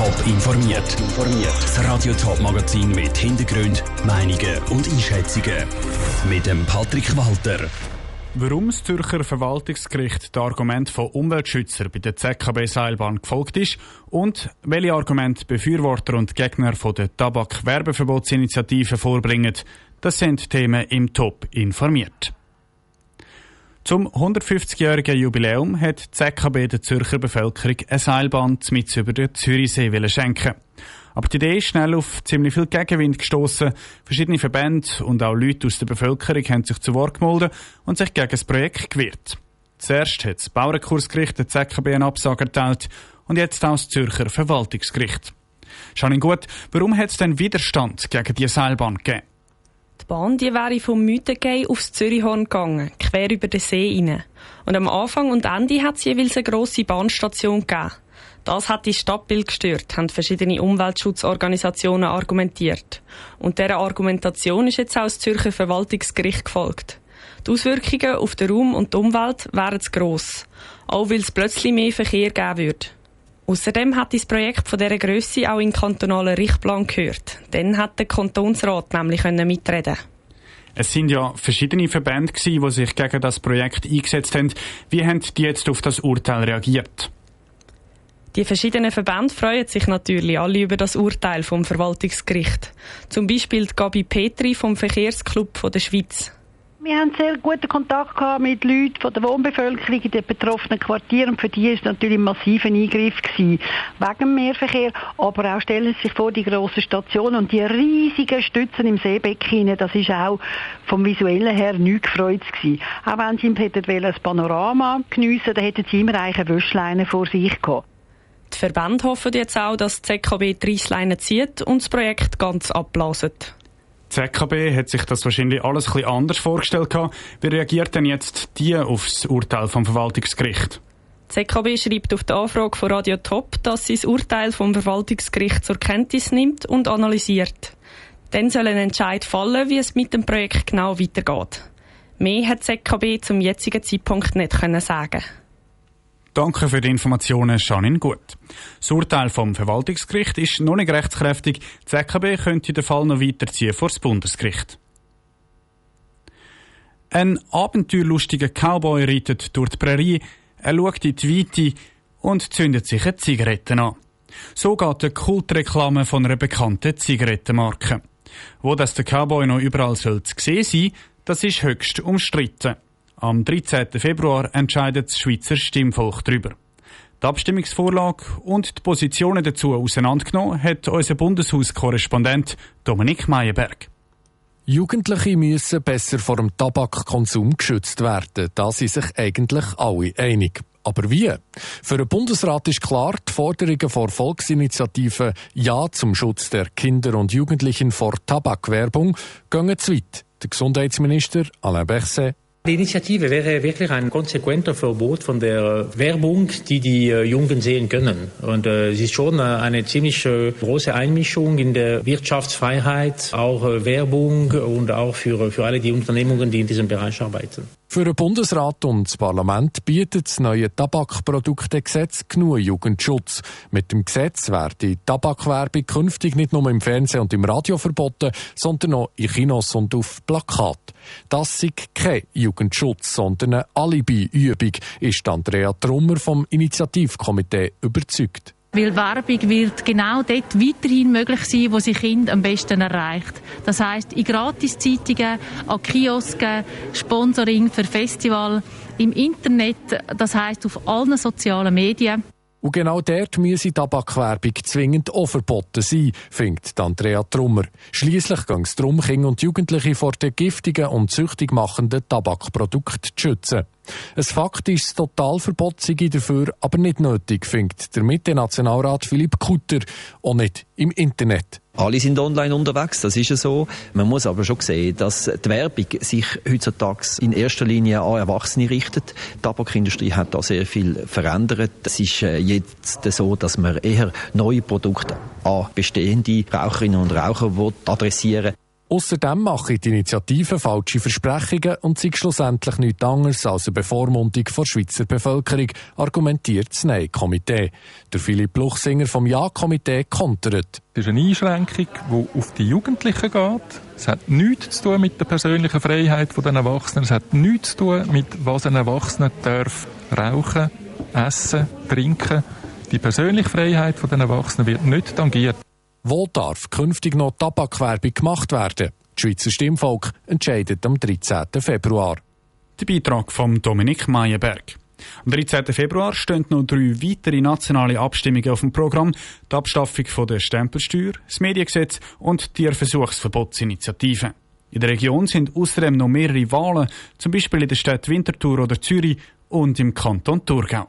Top informiert. Das Radio Top Magazin mit Hintergrund, Meinungen und Einschätzungen mit dem Patrick Walter. Warum das Zürcher Verwaltungsgericht das Argument von Umweltschützern bei der ZKB-Seilbahn gefolgt ist und welche Argumente Befürworter und Gegner von der Tabak-Werbeverbotsinitiative vorbringen, das sind Themen im Top informiert. Zum 150-jährigen Jubiläum hat die ZKB der Zürcher Bevölkerung eine Seilbahn mit über den Zürichsee schenken. Aber die Idee ist schnell auf ziemlich viel Gegenwind gestoßen. Verschiedene Verbände und auch Leute aus der Bevölkerung haben sich zu Wort gemeldet und sich gegen das Projekt gewehrt. Zuerst hat das Bauernkursgericht der ZKB eine Absage erteilt und jetzt auch das Zürcher Verwaltungsgericht. Schauen gut, warum hat es denn Widerstand gegen die Seilbahn gegeben? Die Bahn die wäre vom Mütengei aufs Zürichhorn gegangen, quer über den See rein. Und am Anfang und Ende hat es jeweils eine grosse Bahnstation gegeben. Das hat die Stadtbild gestört, haben verschiedene Umweltschutzorganisationen argumentiert. Und dieser Argumentation ist jetzt auch das Zürcher Verwaltungsgericht gefolgt. Die Auswirkungen auf den Raum und die Umwelt wären zu gross. Auch weil es plötzlich mehr Verkehr geben würde. Außerdem hat das Projekt von dieser Größe auch in kantonalen Richtplan gehört. Dann hat der Kantonsrat nämlich mitreden es sind ja verschiedene Verbände, gewesen, die sich gegen das Projekt eingesetzt haben. Wie haben die jetzt auf das Urteil reagiert? Die verschiedenen Verbände freuen sich natürlich alle über das Urteil vom Verwaltungsgericht. Zum Beispiel Gabi Petri vom Verkehrsclub der Schweiz. Wir haben sehr guten Kontakt gehabt mit Leuten von der Wohnbevölkerung in den betroffenen Quartieren. Und für die ist natürlich ein massiver Eingriff gewesen, wegen dem Mehrverkehr. Aber auch stellen Sie sich vor, die grossen Stationen und die riesigen Stützen im Seebecken, das ist auch vom Visuellen her nichts gefreut gewesen. Auch wenn Sie hätten ein Panorama geniessen dann hätten Sie immer eine Wäschleine vor sich gehabt. Die Verbände hoffen jetzt auch, dass die ZKB die Reissleine zieht und das Projekt ganz abblasen. Die ZKB hat sich das wahrscheinlich alles ein bisschen anders vorgestellt. Wie reagiert denn jetzt die auf das Urteil vom Verwaltungsgericht? Die ZKB schreibt auf die Anfrage von Radio Top, dass sie das Urteil vom Verwaltungsgericht zur Kenntnis nimmt und analysiert. Dann soll ein Entscheid fallen, wie es mit dem Projekt genau weitergeht. Mehr hat die ZKB zum jetzigen Zeitpunkt nicht sagen Danke für die Informationen, Janine Gut. Das Urteil vom Verwaltungsgericht ist noch nicht rechtskräftig. Die ZKB könnte den Fall noch weiterziehen vor das Bundesgericht. Ein abenteuerlustiger Cowboy reitet durch die Prärie, er schaut in die Weite und zündet sich eine Zigarette an. So geht die Kultreklame von einer bekannten Zigarettenmarke. Wo das der Cowboy noch überall soll zu sehen sein, das ist höchst umstritten. Am 13. Februar entscheidet das Schweizer Stimmvolk darüber. Die Abstimmungsvorlage und die Positionen dazu auseinandergenommen hat unser Bundeshauskorrespondent Dominik Meyerberg. Jugendliche müssen besser vor dem Tabakkonsum geschützt werden. Da sind sich eigentlich alle einig. Aber wie? Für den Bundesrat ist klar, die Forderungen der Volksinitiative Ja zum Schutz der Kinder und Jugendlichen vor Tabakwerbung gehen zu weit. Der Gesundheitsminister Alain Berset die Initiative wäre wirklich ein konsequenter Verbot von der Werbung, die die äh, Jungen sehen können. Und äh, es ist schon äh, eine ziemlich große Einmischung in der Wirtschaftsfreiheit, auch Werbung und auch für, für alle die Unternehmungen, die in diesem Bereich arbeiten. Für den Bundesrat und das Parlament bietet das neue Tabakproduktegesetz genug Jugendschutz. Mit dem Gesetz wird die Tabakwerbung künftig nicht nur im Fernsehen und im Radio verboten, sondern auch in Kinos und auf Plakat. Das ist kein Jugendschutz, sondern eine Alibi-Übung, ist Andrea Trummer vom Initiativkomitee überzeugt. Weil Werbung wird genau dort weiterhin möglich sein, wo sie Kinder am besten erreicht. Das heißt in Gratiszeitungen, an Kiosken, Sponsoring für Festival, im Internet, das heißt auf allen sozialen Medien. Und genau dort müsse Tabakwerbung zwingend auch verboten sein, findet Andrea Trummer. Schließlich ging es darum, Kinder und Jugendliche vor den giftigen und süchtig machenden Tabakprodukten zu schützen. Ein faktisches Totalverbot sei dafür aber nicht nötig, findet der Mitte-Nationalrat Philipp Kutter, auch nicht im Internet. Alle sind online unterwegs, das ist ja so. Man muss aber schon sehen, dass die Werbung sich heutzutage in erster Linie an Erwachsene richtet. Die Tabakindustrie hat da sehr viel verändert. Es ist äh, jetzt so, dass man eher neue Produkte an bestehende Raucherinnen und Raucher adressieren Außerdem mache die Initiative falsche Versprechungen und sei schlussendlich nichts anderes als eine Bevormundung der Schweizer Bevölkerung, argumentiert das Nein-Komitee. Der Philipp Luchsinger vom Ja-Komitee kontert. Das ist eine Einschränkung, die auf die Jugendlichen geht. Es hat nichts zu tun mit der persönlichen Freiheit der Erwachsenen. Es hat nichts zu tun mit, was ein Erwachsener darf rauchen, essen, trinken. Die persönliche Freiheit der Erwachsenen wird nicht tangiert. Wo darf künftig noch Tabakwerbung gemacht werden? Das Schweizer Stimmvolk entscheidet am 13. Februar. Der Beitrag von Dominik Meyerberg. Am 13. Februar stehen noch drei weitere nationale Abstimmungen auf dem Programm. Die Abschaffung der Stempelsteuer, das Mediengesetz und die Tierversuchsverbotsinitiative. In der Region sind außerdem noch mehrere Wahlen, zum Beispiel in der Stadt Winterthur oder Zürich und im Kanton Thurgau.